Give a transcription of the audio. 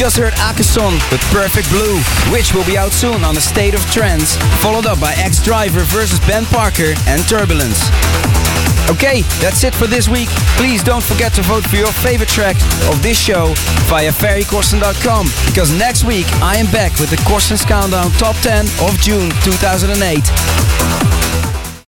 just heard Akason with Perfect Blue, which will be out soon on the State of Trance. followed up by Ex-Driver versus Ben Parker and Turbulence. Okay, that's it for this week. Please don't forget to vote for your favorite track of this show via ferrycorsten.com because next week I am back with the Corsten's Countdown Top 10 of June 2008.